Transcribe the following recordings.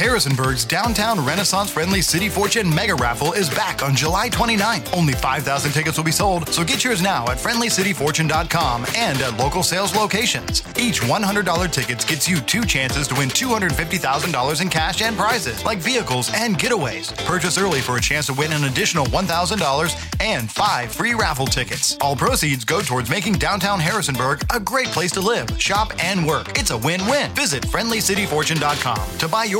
Harrisonburg's downtown Renaissance friendly City Fortune Mega Raffle is back on July 29th. Only 5,000 tickets will be sold, so get yours now at friendlycityfortune.com and at local sales locations. Each $100 ticket gets you two chances to win $250,000 in cash and prizes, like vehicles and getaways. Purchase early for a chance to win an additional $1,000 and five free raffle tickets. All proceeds go towards making downtown Harrisonburg a great place to live, shop, and work. It's a win win. Visit friendlycityfortune.com to buy your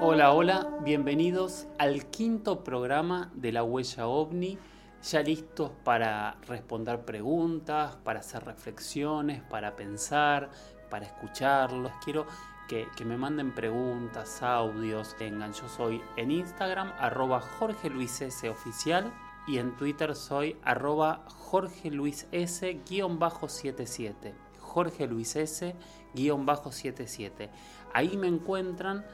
Hola, hola, bienvenidos al quinto programa de la huella ovni, ya listos para responder preguntas, para hacer reflexiones, para pensar, para escucharlos. Quiero que, me manden preguntas, audios, tengan. Yo soy en Instagram, arroba Jorge Luis S oficial y en Twitter soy arroba Jorge Luis S 77. Jorge Luis S 77. Ahí me encuentran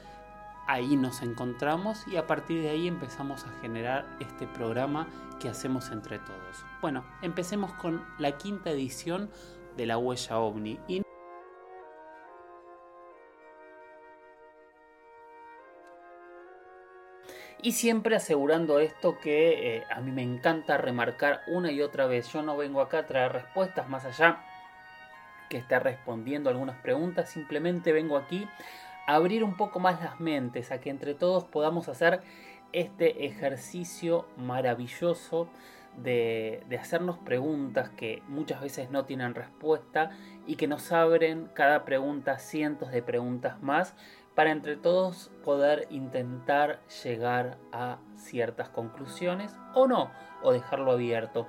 ahí nos encontramos y a partir de ahí empezamos a generar este programa que hacemos entre todos. Bueno, empecemos con la quinta edición de la huella ovni. Y... siempre asegurando esto que eh, a mí me encanta remarcar una y otra vez. Yo no vengo acá a traer respuestas más allá que esté respondiendo algunas preguntas. Simplemente vengo aquí abrir un poco más las mentes, a que entre todos podamos hacer este ejercicio maravilloso de, hacernos preguntas que muchas veces no tienen respuesta y que nos abren cada pregunta cientos de preguntas más para entre todos poder intentar llegar a ciertas conclusiones o no, o dejarlo abierto.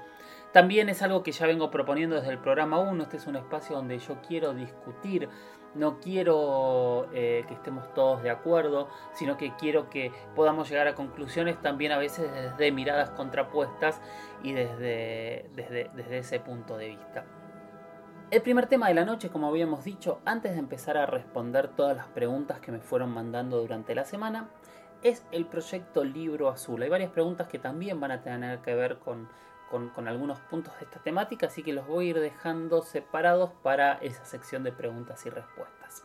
También es algo que ya vengo proponiendo desde el programa 1, este es un espacio donde yo quiero discutir no quiero eh, que estemos todos de acuerdo, sino que quiero que podamos llegar a conclusiones también a veces desde miradas contrapuestas y desde, desde, desde ese punto de vista. El primer tema de la noche, como habíamos dicho, antes de empezar a responder todas las preguntas que me fueron mandando durante la semana, es el proyecto Libro Azul. Hay varias preguntas que también van a tener que ver con con, algunos puntos de esta temática, así que los voy a ir dejando separados para esa sección de preguntas y respuestas.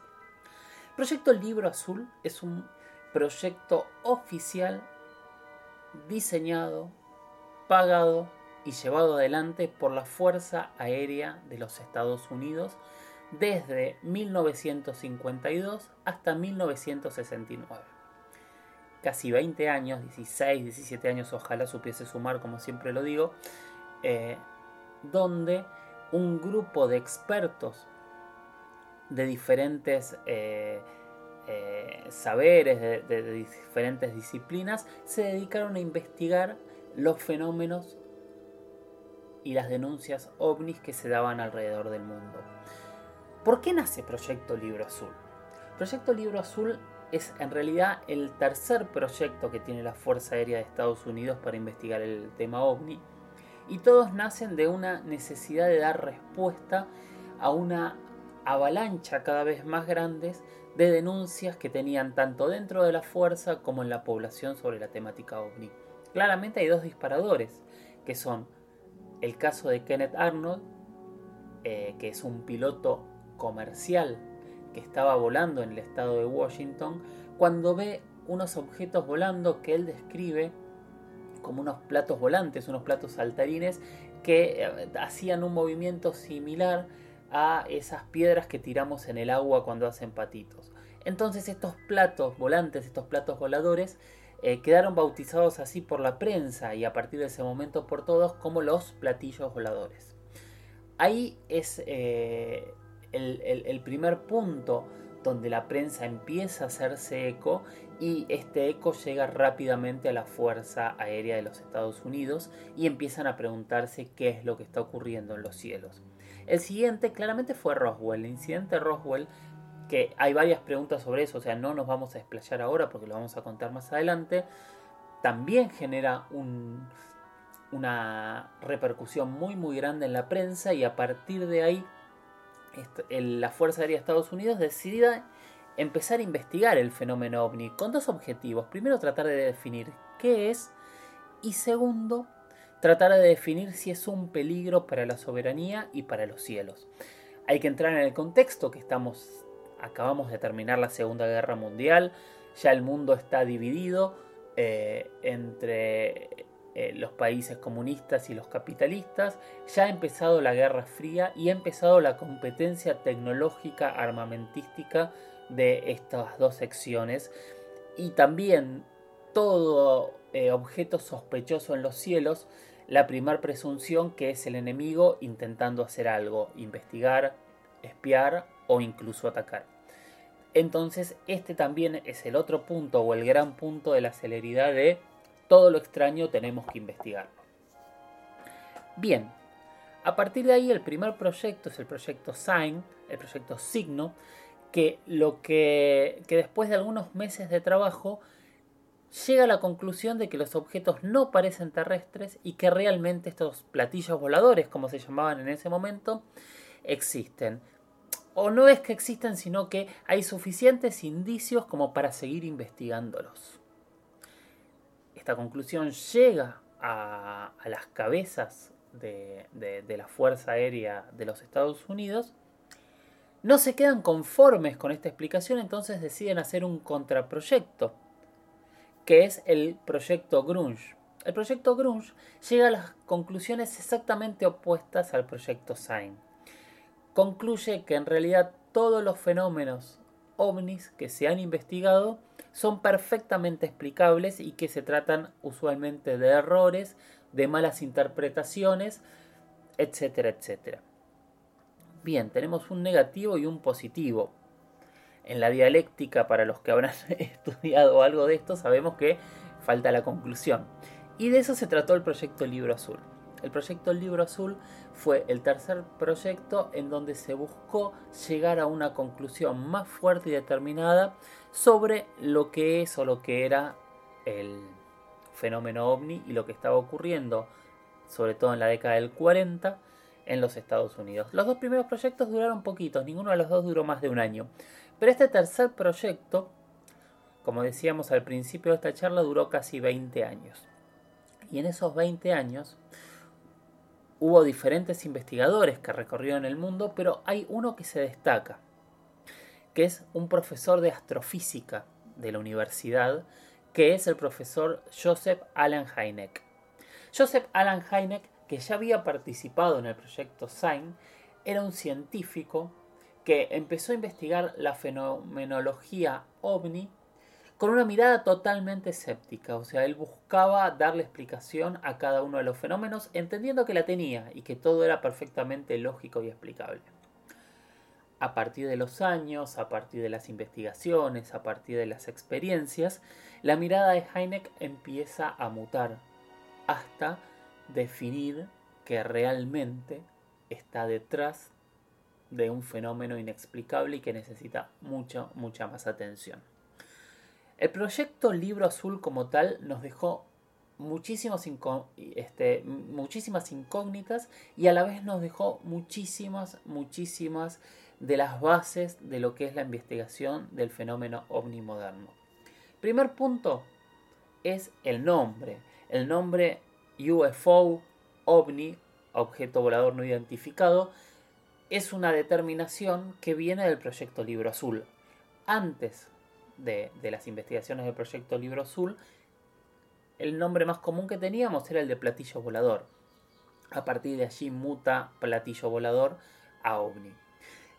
Proyecto Libro Azul es un proyecto oficial diseñado, pagado y llevado adelante por la Fuerza Aérea de los Estados Unidos desde 1952 hasta 1969 casi 20 años, 16, 17 años, ojalá supiese sumar, como siempre lo digo, eh, donde un grupo de expertos de diferentes eh, eh, saberes, de, diferentes disciplinas, se dedicaron a investigar los fenómenos y las denuncias ovnis que se daban alrededor del mundo. ¿Por qué nace Proyecto Libro Azul? Proyecto Libro Azul es en realidad el tercer proyecto que tiene la Fuerza Aérea de Estados Unidos para investigar el tema ovni. Y todos nacen de una necesidad de dar respuesta a una avalancha cada vez más grandes de denuncias que tenían tanto dentro de la fuerza como en la población sobre la temática ovni. Claramente hay dos disparadores, que son el caso de Kenneth Arnold, eh, que es un piloto comercial que estaba volando en el estado de Washington, cuando ve unos objetos volando que él describe como unos platos volantes, unos platos saltarines que eh, hacían un movimiento similar a esas piedras que tiramos en el agua cuando hacen patitos. Entonces estos platos volantes, estos platos voladores, eh, quedaron bautizados así por la prensa y a partir de ese momento por todos como los platillos voladores. Ahí es eh, el, primer punto donde la prensa empieza a hacerse eco y este eco llega rápidamente a la Fuerza Aérea de los Estados Unidos y empiezan a preguntarse qué es lo que está ocurriendo en los cielos. El siguiente claramente fue Roswell. El incidente Roswell que hay varias preguntas sobre eso, o sea, no nos vamos a explayar ahora porque lo vamos a contar más adelante, también genera una repercusión muy muy grande en la prensa y a partir de ahí la Fuerza Aérea de Estados Unidos decide empezar a investigar el fenómeno ovni con dos objetivos. Primero, tratar de definir qué es y segundo, tratar de definir si es un peligro para la soberanía y para los cielos. Hay que entrar en el contexto que estamos acabamos de terminar la Segunda Guerra Mundial, ya el mundo está dividido eh, entre eh, los países comunistas y los capitalistas, ya ha empezado la Guerra Fría y ha empezado la competencia tecnológica armamentística de estas dos secciones y también todo eh, objeto sospechoso en los cielos, la primera presunción que es el enemigo intentando hacer algo, investigar, espiar o incluso atacar. Entonces este también es el otro punto o el gran punto de la celeridad de todo lo extraño tenemos que investigarlo. Bien, a partir de ahí el primer proyecto es el proyecto Sign, el proyecto Signo, que lo que después de algunos meses de trabajo llega a la conclusión de que los objetos no parecen terrestres y que realmente estos platillos voladores, como se llamaban en ese momento, existen o no es que existen, sino que hay suficientes indicios como para seguir investigándolos. Conclusión llega a, las cabezas de, la Fuerza Aérea de los Estados Unidos. No se quedan conformes con esta explicación, entonces deciden hacer un contraproyecto, que es el proyecto Grunge. El proyecto Grunge llega a las conclusiones exactamente opuestas al proyecto Sign concluye que en realidad todos los fenómenos que se han investigado son perfectamente explicables y que se tratan usualmente de errores, de malas interpretaciones, etcétera, etcétera. Bien, tenemos un negativo y un positivo. En la dialéctica, para los que habrán estudiado algo de esto, sabemos que falta la conclusión. Y de eso se trató el proyecto Libro Azul. El proyecto Libro Azul fue el tercer proyecto en donde se buscó llegar a una conclusión más fuerte y determinada sobre lo que es o lo que era el fenómeno ovni y lo que estaba ocurriendo, sobre todo en la década del 40, en los Estados Unidos. Los dos primeros proyectos duraron poquitos, ninguno de los dos duró más de un año. Pero este tercer proyecto, como decíamos al principio de esta charla, duró casi 20 años. Y en esos 20 años Hubo diferentes investigadores que recorrieron el mundo, pero hay uno que se destaca, que es un profesor de astrofísica de la universidad, que es el profesor Joseph Alan Hynek. Joseph Alan Hynek, que ya había participado en el proyecto SIGN, era un científico que empezó a investigar la fenomenología ovni con una mirada totalmente escéptica, o sea, él buscaba darle explicación a cada uno de los fenómenos, entendiendo que la tenía y que todo era perfectamente lógico y explicable. A partir de los años, a partir de las investigaciones, a partir de las experiencias, la mirada de Heineck empieza a mutar hasta definir que realmente está detrás de un fenómeno inexplicable y que necesita mucha, mucha más atención. El proyecto Libro Azul como tal nos dejó este, muchísimas incógnitas y a la vez nos dejó muchísimas, muchísimas de las bases de lo que es la investigación del fenómeno ovni moderno. Primer punto es el nombre. El nombre UFO, ovni, objeto volador no identificado, es una determinación que viene del proyecto Libro Azul. Antes de, las investigaciones del proyecto Libro Azul, el nombre más común que teníamos era el de platillo volador. A partir de allí muta platillo volador a ovni.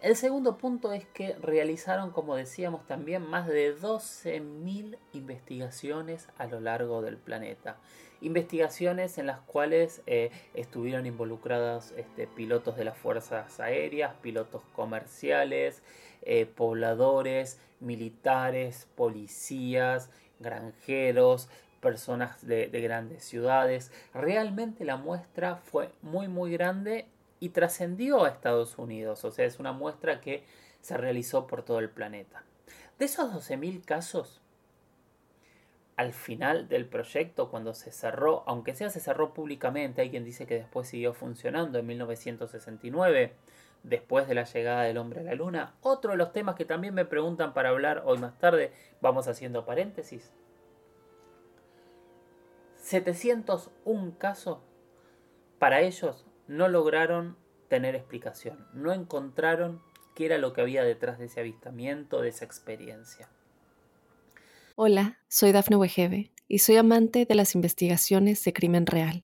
El segundo punto es que realizaron, como decíamos también, más de 12.000 investigaciones a lo largo del planeta. Investigaciones en las cuales eh, estuvieron involucrados este, pilotos de las fuerzas aéreas, pilotos comerciales, eh, pobladores, militares, policías, granjeros, personas de, de grandes ciudades. Realmente la muestra fue muy muy grande y trascendió a Estados Unidos, o sea, es una muestra que se realizó por todo el planeta. De esos 12.000 casos, al final del proyecto, cuando se cerró, aunque sea se cerró públicamente, hay quien dice que después siguió funcionando en 1969, después de la llegada del hombre a la luna. Otro de los temas que también me preguntan para hablar hoy más tarde, vamos haciendo paréntesis. 701 casos, para ellos no lograron tener explicación, no encontraron qué era lo que había detrás de ese avistamiento, de esa experiencia. Hola, soy Dafne Wegebe y soy amante de las investigaciones de crimen real.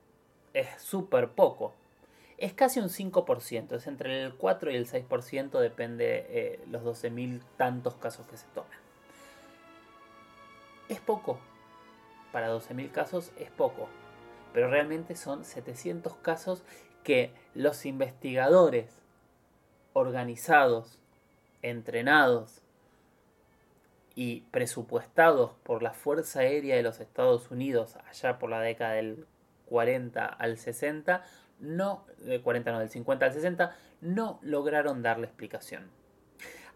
es súper poco. Es casi un 5%, es entre el 4 y el 6%, depende eh, los 12.000 tantos casos que se toman. Es poco, para 12.000 casos es poco, pero realmente son 700 casos que los investigadores organizados, entrenados y presupuestados por la Fuerza Aérea de los Estados Unidos allá por la década del 40 al 60, no, del 40 no, del 50 al 60, no lograron darle explicación.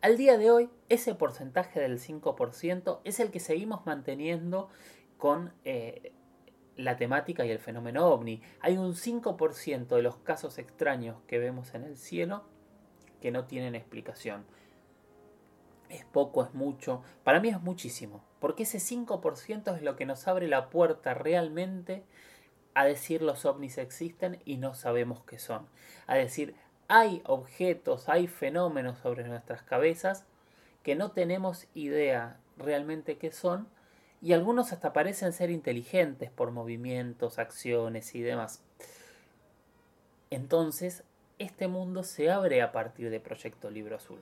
Al día de hoy, ese porcentaje del 5% es el que seguimos manteniendo con eh, la temática y el fenómeno ovni. Hay un 5% de los casos extraños que vemos en el cielo que no tienen explicación. Es poco, es mucho. Para mí es muchísimo. Porque ese 5% es lo que nos abre la puerta realmente a decir los ovnis existen y no sabemos qué son. A decir, hay objetos, hay fenómenos sobre nuestras cabezas que no tenemos idea realmente qué son y algunos hasta parecen ser inteligentes por movimientos, acciones y demás. Entonces, este mundo se abre a partir de Proyecto Libro Azul.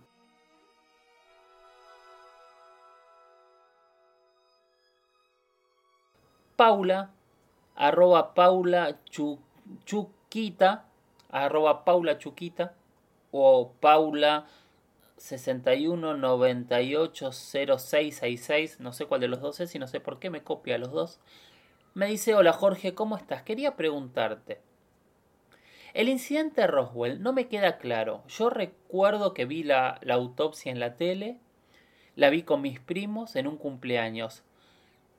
Paula, arroba Paula Chuquita, arroba Paula Chuquita, o Paula 61 98 0666, no sé cuál de los dos es y no sé por qué me copia los dos. Me dice, hola Jorge, ¿cómo estás? Quería preguntarte. El incidente Roswell no me queda claro. Yo recuerdo que vi la, la autopsia en la tele, la vi con mis primos en un cumpleaños.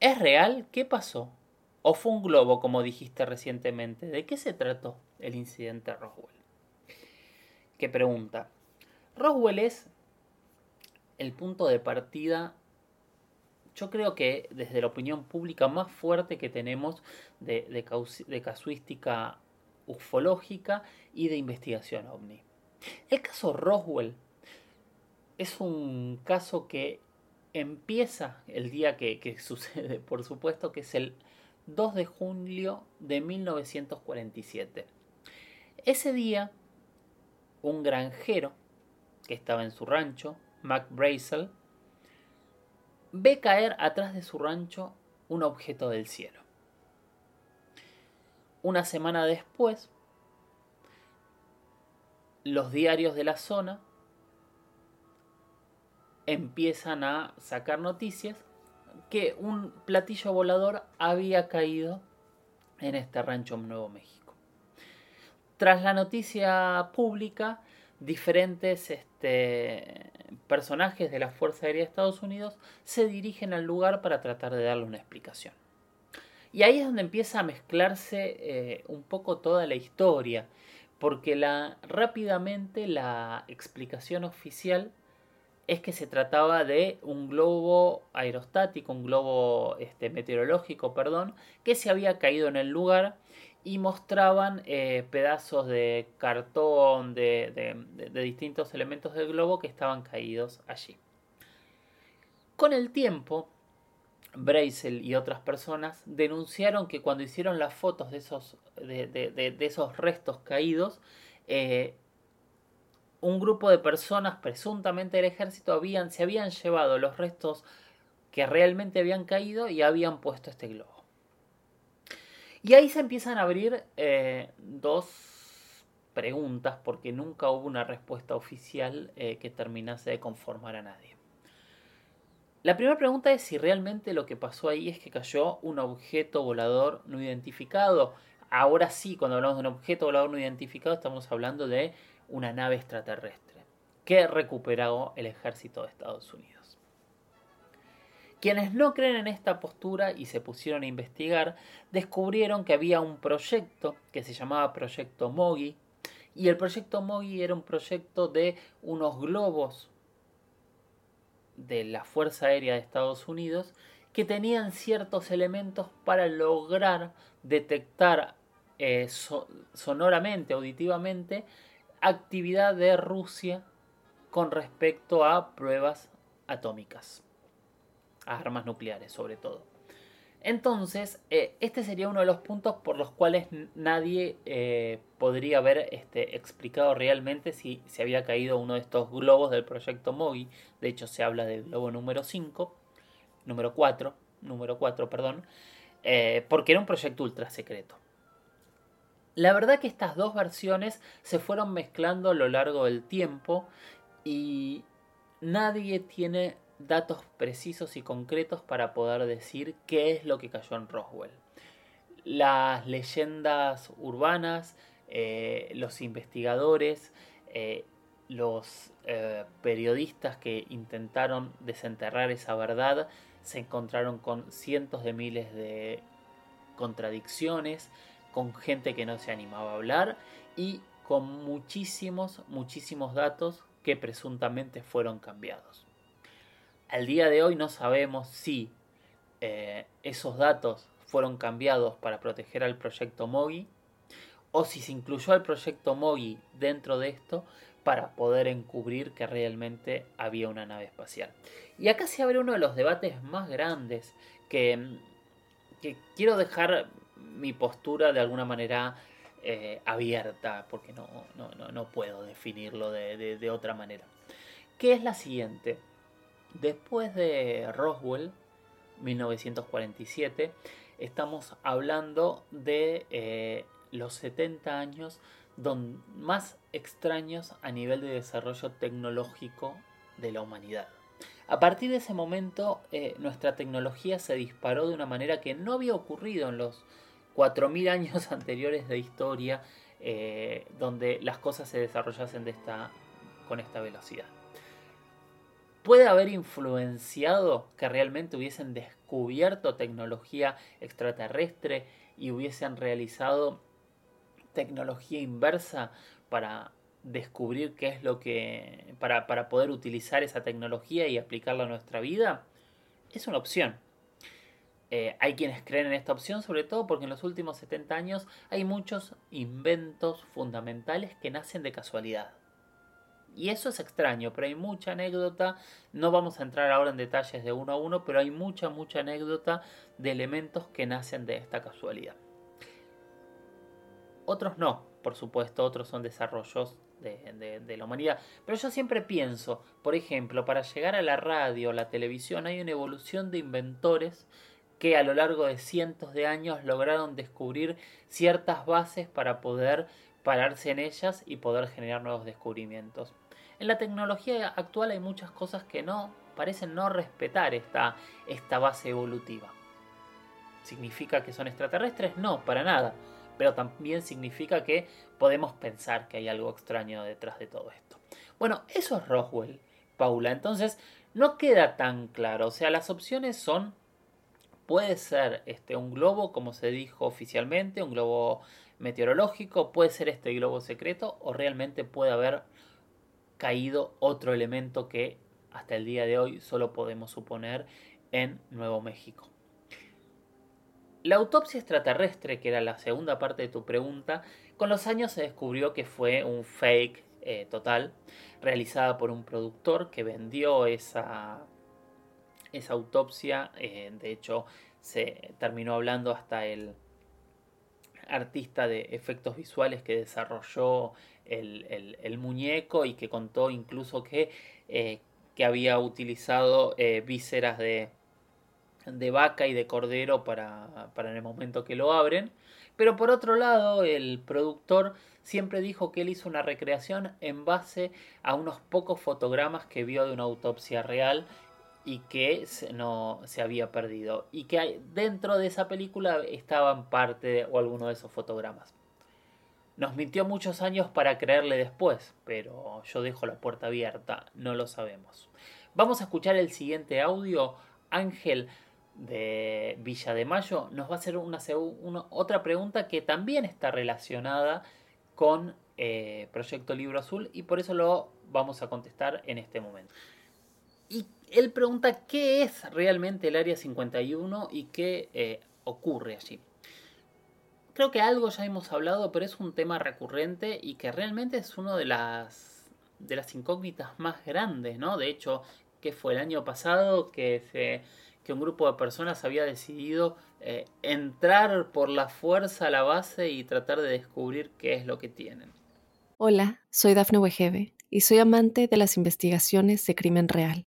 ¿Es real? ¿Qué pasó? ¿O fue un globo, como dijiste recientemente? ¿De qué se trató el incidente Roswell? ¿Qué pregunta? Roswell es el punto de partida, yo creo que desde la opinión pública más fuerte que tenemos de, casuística ufológica y de investigación ovni. El caso Roswell es un caso que empieza el día que, que, sucede, por supuesto, que es el 2 de julio de 1947. Ese día, un granjero que estaba en su rancho, Mac Brazel, ve caer atrás de su rancho un objeto del cielo. Una semana después, los diarios de la zona empiezan a sacar noticias que un platillo volador había caído en este rancho Nuevo México. Tras la noticia pública, diferentes este, personajes de la Fuerza Aérea de Estados Unidos se dirigen al lugar para tratar de darle una explicación. Y ahí es donde empieza a mezclarse eh, un poco toda la historia, porque la, rápidamente la explicación oficial es que se trataba de un globo aerostático, un globo este, meteorológico, perdón, que se había caído en el lugar y mostraban eh, pedazos de cartón, de, distintos elementos del globo que estaban caídos allí. Con el tiempo, Brazel y otras personas denunciaron que cuando hicieron las fotos de esos, de, esos restos caídos, eh, un grupo de personas, presuntamente del ejército, habían, se habían llevado los restos que realmente habían caído y habían puesto este globo. Y ahí se empiezan a abrir eh, dos preguntas porque nunca hubo una respuesta oficial eh, que terminase de conformar a nadie. La primera pregunta es si realmente lo que pasó ahí es que cayó un objeto volador no identificado. Ahora sí, cuando hablamos de un objeto volador no identificado, estamos hablando de una nave extraterrestre que recuperó el ejército de Estados Unidos. Quienes no creen en esta postura y se pusieron a investigar, descubrieron que había un proyecto que se llamaba Proyecto Mogi, y el Proyecto Mogi era un proyecto de unos globos de la Fuerza Aérea de Estados Unidos que tenían ciertos elementos para lograr detectar eh, sonoramente, auditivamente, actividad de Rusia con respecto a pruebas atómicas, a armas nucleares sobre todo. Entonces, eh, este sería uno de los puntos por los cuales nadie eh, podría haber este, explicado realmente si se había caído uno de estos globos del proyecto MOGI. De hecho, se habla del globo número 5, número 4, número 4, perdón, eh, porque era un proyecto ultra secreto. La verdad que estas dos versiones se fueron mezclando a lo largo del tiempo y nadie tiene datos precisos y concretos para poder decir qué es lo que cayó en Roswell. Las leyendas urbanas, eh, los investigadores, eh, los eh, periodistas que intentaron desenterrar esa verdad se encontraron con cientos de miles de contradicciones, con gente que no se animaba a hablar y con muchísimos, muchísimos datos que presuntamente fueron cambiados. Al día de hoy no sabemos si eh, esos datos fueron cambiados para proteger al proyecto Mogi o si se incluyó al proyecto Mogi dentro de esto para poder encubrir que realmente había una nave espacial. Y acá se abre uno de los debates más grandes que, que quiero dejar mi postura de alguna manera eh, abierta, porque no, no, puedo definirlo de, otra manera. Que es la siguiente. Después de Roswell, 1947, estamos hablando de eh, los 70 años más extraños a nivel de desarrollo tecnológico de la humanidad. A partir de ese momento, eh, nuestra tecnología se disparó de una manera que no había ocurrido en los 4.000 años anteriores de historia eh, donde las cosas se desarrollasen de esta, con esta velocidad. ¿Puede haber influenciado que realmente hubiesen descubierto tecnología extraterrestre y hubiesen realizado tecnología inversa para descubrir qué es lo que. para, para poder utilizar esa tecnología y aplicarla a nuestra vida? Es una opción. Eh, hay quienes creen en esta opción, sobre todo porque en los últimos 70 años hay muchos inventos fundamentales que nacen de casualidad. Y eso es extraño, pero hay mucha anécdota, no vamos a entrar ahora en detalles de uno a uno, pero hay mucha, mucha anécdota de elementos que nacen de esta casualidad. Otros no, por supuesto, otros son desarrollos de, de, la humanidad. Pero yo siempre pienso, por ejemplo, para llegar a la radio, la televisión, hay una evolución de inventores que a lo largo de cientos de años lograron descubrir ciertas bases para poder pararse en ellas y poder generar nuevos descubrimientos. En la tecnología actual hay muchas cosas que no parecen no respetar esta, esta base evolutiva. ¿Significa que son extraterrestres? No, para nada. Pero también significa que podemos pensar que hay algo extraño detrás de todo esto. Bueno, eso es Roswell, Paula. Entonces, no queda tan claro. O sea, las opciones son Puede ser este, un globo, como se dijo oficialmente, un globo meteorológico, puede ser este globo secreto o realmente puede haber caído otro elemento que hasta el día de hoy solo podemos suponer en Nuevo México. La autopsia extraterrestre, que era la segunda parte de tu pregunta, con los años se descubrió que fue un fake eh, total, realizada por un productor que vendió esa, esa autopsia. Eh, de hecho, se terminó hablando hasta el artista de efectos visuales que desarrolló el, muñeco y que contó incluso que, eh, que había utilizado vísceras de, de vaca y de cordero para, para en el momento que lo abren. Pero por otro lado, el productor siempre dijo que él hizo una recreación en base a unos pocos fotogramas que vio de una autopsia real y que no se había perdido. Y que dentro de esa película estaban parte o alguno de esos fotogramas. Nos mintió muchos años para creerle después, pero yo dejo la puerta abierta, no lo sabemos. Vamos a escuchar el siguiente audio. Ángel de Villa de Mayo nos va a hacer una, otra pregunta que también está relacionada con eh, Proyecto Libro Azul y por eso lo vamos a contestar en este momento. Y él pregunta qué es realmente el Área 51 y qué eh, ocurre allí. Creo que algo ya hemos hablado, pero es un tema recurrente y que realmente es uno de las, de las incógnitas más grandes, ¿no? De hecho, que fue el año pasado que se que un grupo de personas había decidido eh, entrar por la fuerza a la base y tratar de descubrir qué es lo que tienen. Hola, soy Dafne Wegebe y soy amante de las investigaciones de crimen real.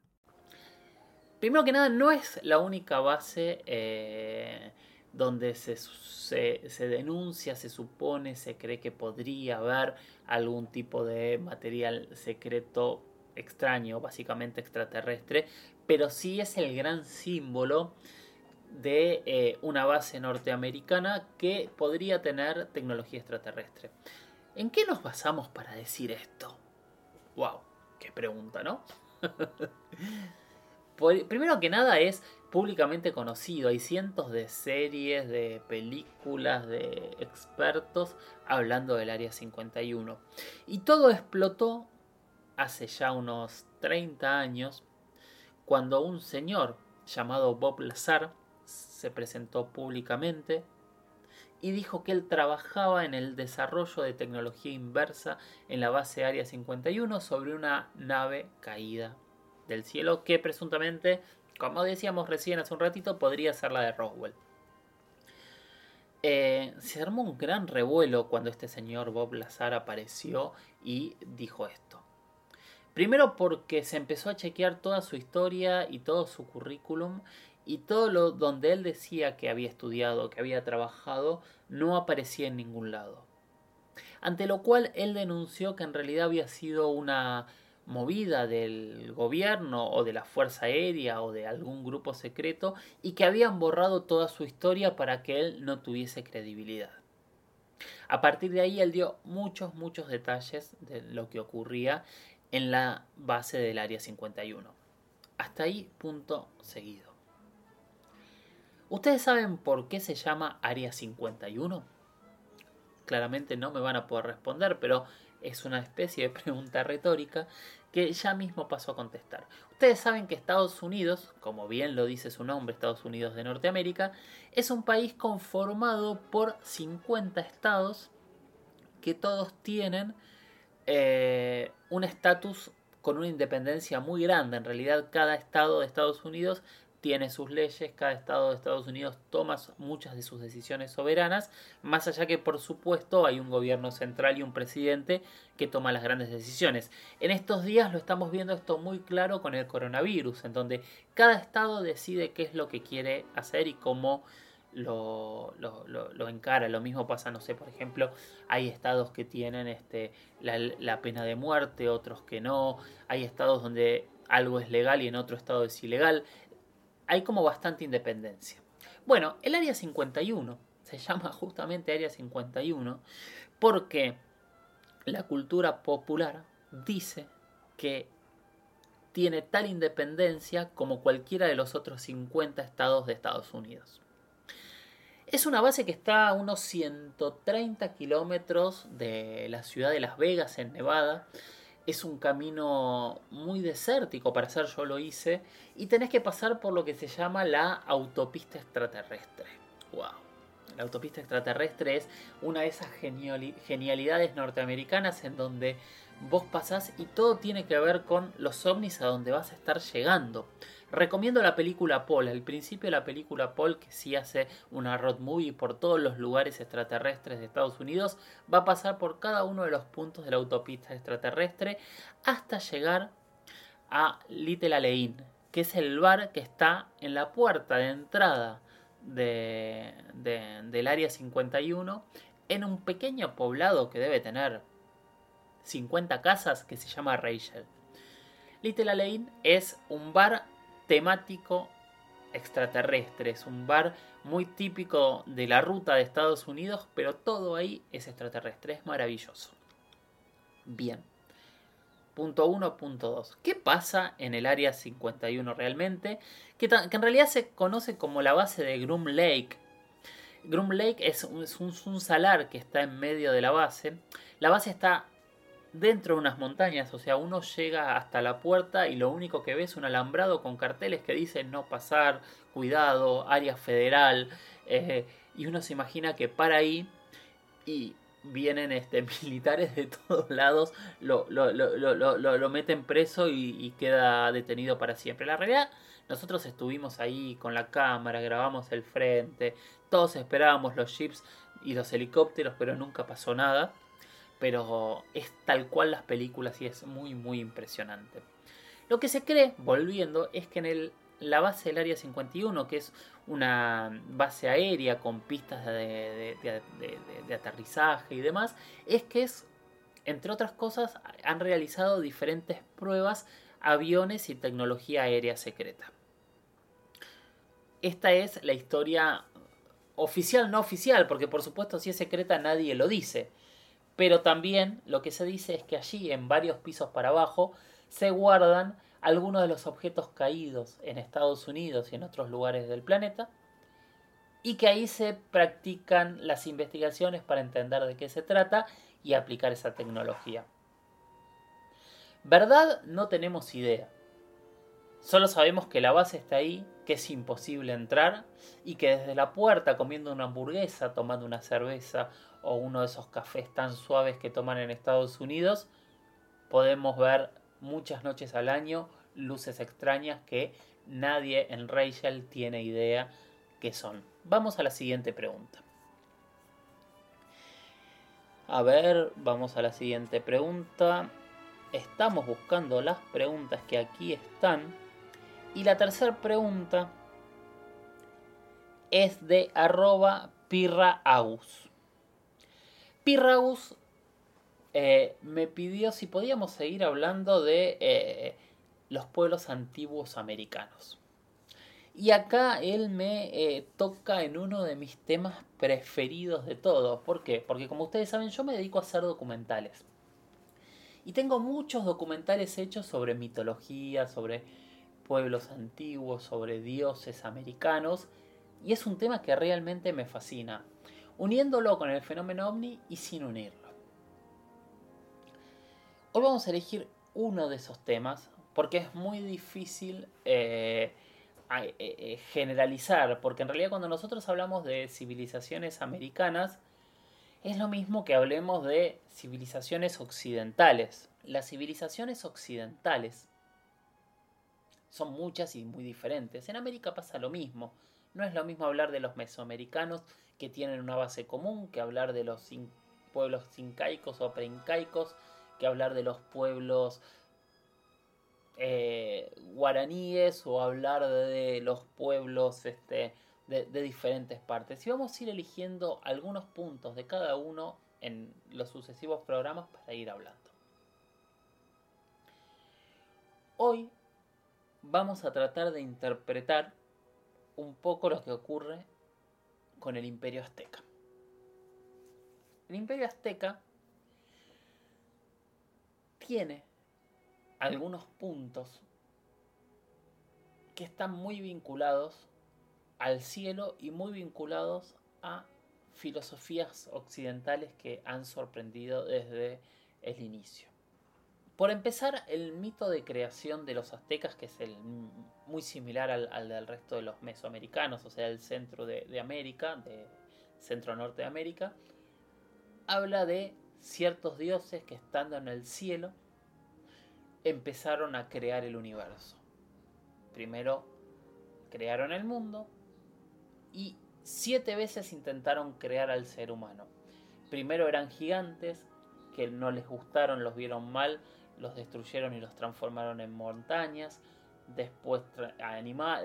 Primero que nada, no es la única base eh, donde se, se denuncia, se supone, se cree que podría haber algún tipo de material secreto extraño, básicamente extraterrestre, pero sí es el gran símbolo de eh, una base norteamericana que podría tener tecnología extraterrestre. ¿En qué nos basamos para decir esto? ¡Wow! ¡Qué pregunta, ¿no? Primero que nada es públicamente conocido. Hay cientos de series, de películas, de expertos hablando del Área 51. Y todo explotó hace ya unos 30 años cuando un señor llamado Bob Lazar se presentó públicamente y dijo que él trabajaba en el desarrollo de tecnología inversa en la base Área 51 sobre una nave caída del cielo que presuntamente, como decíamos recién hace un ratito, podría ser la de Roswell. Eh, se armó un gran revuelo cuando este señor Bob Lazar apareció y dijo esto. Primero porque se empezó a chequear toda su historia y todo su currículum y todo lo donde él decía que había estudiado, que había trabajado, no aparecía en ningún lado. Ante lo cual él denunció que en realidad había sido una movida del gobierno o de la Fuerza Aérea o de algún grupo secreto y que habían borrado toda su historia para que él no tuviese credibilidad. A partir de ahí él dio muchos, muchos detalles de lo que ocurría en la base del área 51. Hasta ahí, punto seguido. ¿Ustedes saben por qué se llama área 51? Claramente no me van a poder responder, pero es una especie de pregunta retórica que ya mismo paso a contestar. Ustedes saben que Estados Unidos, como bien lo dice su nombre, Estados Unidos de Norteamérica, es un país conformado por 50 estados que todos tienen eh, un estatus con una independencia muy grande. En realidad cada estado de Estados Unidos tiene sus leyes, cada estado de Estados Unidos toma muchas de sus decisiones soberanas, más allá que por supuesto hay un gobierno central y un presidente que toma las grandes decisiones. En estos días lo estamos viendo esto muy claro con el coronavirus, en donde cada estado decide qué es lo que quiere hacer y cómo lo, lo, encara. Lo mismo pasa, no sé, por ejemplo, hay estados que tienen este, la, pena de muerte, otros que no. Hay estados donde algo es legal y en otro estado es ilegal. Hay como bastante independencia. Bueno, el Área 51 se llama justamente Área 51 porque la cultura popular dice que tiene tal independencia como cualquiera de los otros 50 estados de Estados Unidos. Es una base que está a unos 130 kilómetros de la ciudad de Las Vegas, en Nevada. Es un camino muy desértico para hacer, yo lo hice, y tenés que pasar por lo que se llama la autopista extraterrestre. ¡Wow! La autopista extraterrestre es una de esas genialidades norteamericanas en donde vos pasás y todo tiene que ver con los ovnis a donde vas a estar llegando. Recomiendo la película Paul, al principio de la película Paul, que sí hace una road movie por todos los lugares extraterrestres de Estados Unidos, va a pasar por cada uno de los puntos de la autopista extraterrestre hasta llegar a Little Alein, que es el bar que está en la puerta de entrada de, del área 51, en un pequeño poblado que debe tener 50 casas que se llama Rachel. Little Alein es un bar temático extraterrestre, es un bar muy típico de la ruta de Estados Unidos, pero todo ahí es extraterrestre, es maravilloso. Bien. Punto 1, punto 2. ¿Qué pasa en el área 51 realmente? Que, en realidad se conoce como la base de Groom Lake. Groom Lake es un salar que está en medio de la base. La base está dentro de unas montañas, o sea, uno llega hasta la puerta y lo único que ve es un alambrado con carteles que dicen no pasar, cuidado, área federal, eh, y uno se imagina que para ahí y vienen este, militares de todos lados, lo, meten preso y, y, queda detenido para siempre. La realidad, nosotros estuvimos ahí con la cámara, grabamos el frente, todos esperábamos los jeeps y los helicópteros, pero nunca pasó nada pero es tal cual las películas y es muy muy impresionante. Lo que se cree, volviendo, es que en el, la base del Área 51, que es una base aérea con pistas de, de, aterrizaje y demás, es que es, entre otras cosas, han realizado diferentes pruebas, aviones y tecnología aérea secreta. Esta es la historia oficial, no oficial, porque por supuesto si es secreta nadie lo dice pero también lo que se dice es que allí, en varios pisos para abajo, se guardan algunos de los objetos caídos en Estados Unidos y en otros lugares del planeta, y que ahí se practican las investigaciones para entender de qué se trata y aplicar esa tecnología. ¿Verdad? No tenemos idea. Solo sabemos que la base está ahí, que es imposible entrar y que desde la puerta comiendo una hamburguesa, tomando una cerveza o uno de esos cafés tan suaves que toman en Estados Unidos, podemos ver muchas noches al año luces extrañas que nadie en Rachel tiene idea qué son. Vamos a la siguiente pregunta. A ver, vamos a la siguiente pregunta. Estamos buscando las preguntas que aquí están. Y la tercera pregunta es de arroba pirraagus. Pirraus eh, me pidió si podíamos seguir hablando de eh, los pueblos antiguos americanos. Y acá él me eh, toca en uno de mis temas preferidos de todos. ¿Por qué? Porque como ustedes saben yo me dedico a hacer documentales. Y tengo muchos documentales hechos sobre mitología, sobre pueblos antiguos, sobre dioses americanos. Y es un tema que realmente me fascina uniéndolo con el fenómeno ovni y sin unirlo. Hoy vamos a elegir uno de esos temas porque es muy difícil eh, eh, eh, generalizar, porque en realidad cuando nosotros hablamos de civilizaciones americanas, es lo mismo que hablemos de civilizaciones occidentales. Las civilizaciones occidentales son muchas y muy diferentes. En América pasa lo mismo. No es lo mismo hablar de los mesoamericanos que tienen una base común que hablar de los pueblos incaicos o preincaicos, que hablar de los pueblos eh, guaraníes o hablar de los pueblos este, de, de, diferentes partes. Y vamos a ir eligiendo algunos puntos de cada uno en los sucesivos programas para ir hablando. Hoy vamos a tratar de interpretar un poco lo que ocurre con el imperio azteca. El imperio azteca tiene algunos puntos que están muy vinculados al cielo y muy vinculados a filosofías occidentales que han sorprendido desde el inicio. Por empezar, el mito de creación de los aztecas, que es el, muy similar al, del resto de los mesoamericanos, o sea, el centro de, de América, de centro-norte de América, habla de ciertos dioses que estando en el cielo empezaron a crear el universo. Primero crearon el mundo y siete veces intentaron crear al ser humano. Primero eran gigantes que no les gustaron, los vieron mal, los destruyeron y los transformaron en montañas. Después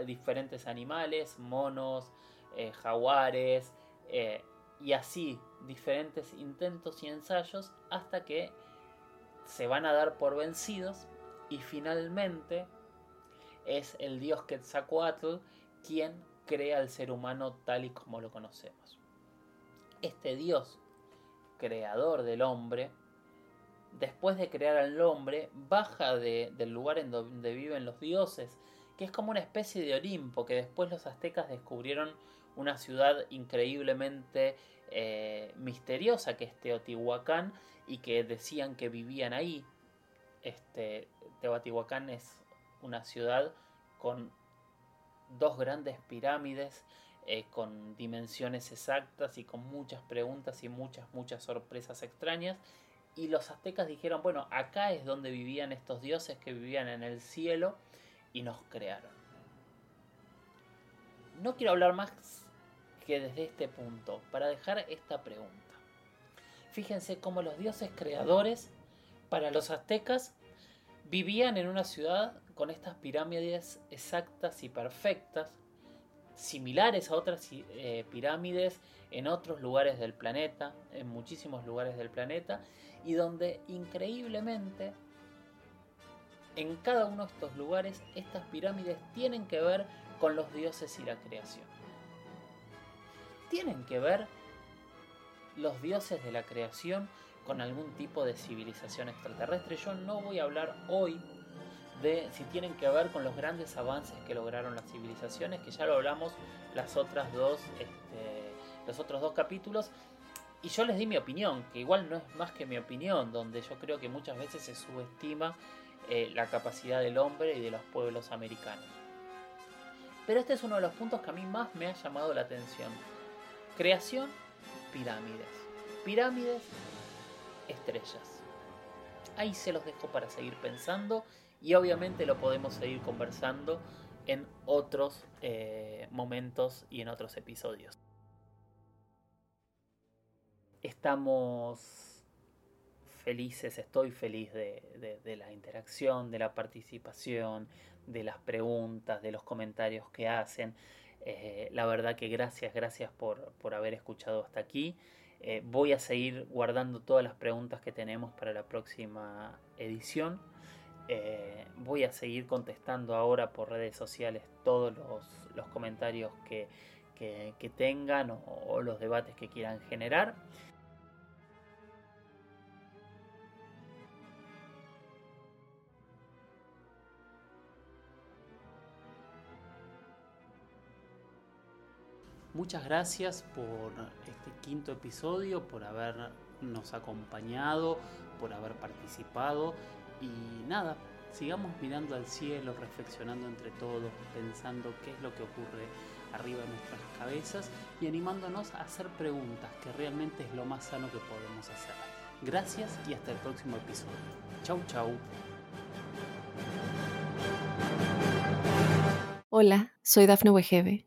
diferentes animales, monos, eh, jaguares, eh, y así diferentes intentos y ensayos hasta que se van a dar por vencidos y finalmente es el dios Quetzalcoatl quien crea al ser humano tal y como lo conocemos. Este dios, creador del hombre, después de crear al hombre, baja del lugar en donde viven los dioses, que es como una especie de Olimpo, que después los aztecas descubrieron una ciudad increíblemente eh, misteriosa que es Teotihuacán y que decían que vivían ahí. Este, Teotihuacán es una ciudad con dos grandes pirámides eh, con dimensiones exactas y con muchas preguntas y muchas, muchas sorpresas extrañas. Y los aztecas dijeron, bueno, acá es donde vivían estos dioses que vivían en el cielo y nos crearon. No quiero hablar más que desde este punto, para dejar esta pregunta. Fíjense cómo los dioses creadores para los aztecas vivían en una ciudad con estas pirámides exactas y perfectas, similares a otras eh, pirámides en otros lugares del planeta, en muchísimos lugares del planeta, y donde increíblemente en cada uno de estos lugares estas pirámides tienen que ver con los dioses y la creación. Tienen que ver los dioses de la creación con algún tipo de civilización extraterrestre. Yo no voy a hablar hoy de si tienen que ver con los grandes avances que lograron las civilizaciones, que ya lo hablamos las otras dos, este, los otros dos capítulos. Y yo les di mi opinión, que igual no es más que mi opinión, donde yo creo que muchas veces se subestima eh, la capacidad del hombre y de los pueblos americanos. Pero este es uno de los puntos que a mí más me ha llamado la atención. Creación, pirámides. Pirámides, estrellas. Ahí se los dejo para seguir pensando y obviamente lo podemos seguir conversando en otros eh, momentos y en otros episodios. Estamos felices, estoy feliz de, la interacción, de la participación, de las preguntas, de los comentarios que hacen. Eh, la verdad que gracias, gracias por, por haber escuchado hasta aquí. Eh, voy a seguir guardando todas las preguntas que tenemos para la próxima edición. Eh, voy a seguir contestando ahora por redes sociales todos los, comentarios que, tengan o, los debates que quieran generar. Muchas gracias por este quinto episodio, por habernos acompañado, por haber participado y nada, sigamos mirando al cielo, reflexionando entre todos, pensando qué es lo que ocurre arriba de nuestras cabezas y animándonos a hacer preguntas, que realmente es lo más sano que podemos hacer. Gracias y hasta el próximo episodio. Chau, chau. Hola, soy Dafne Wegebe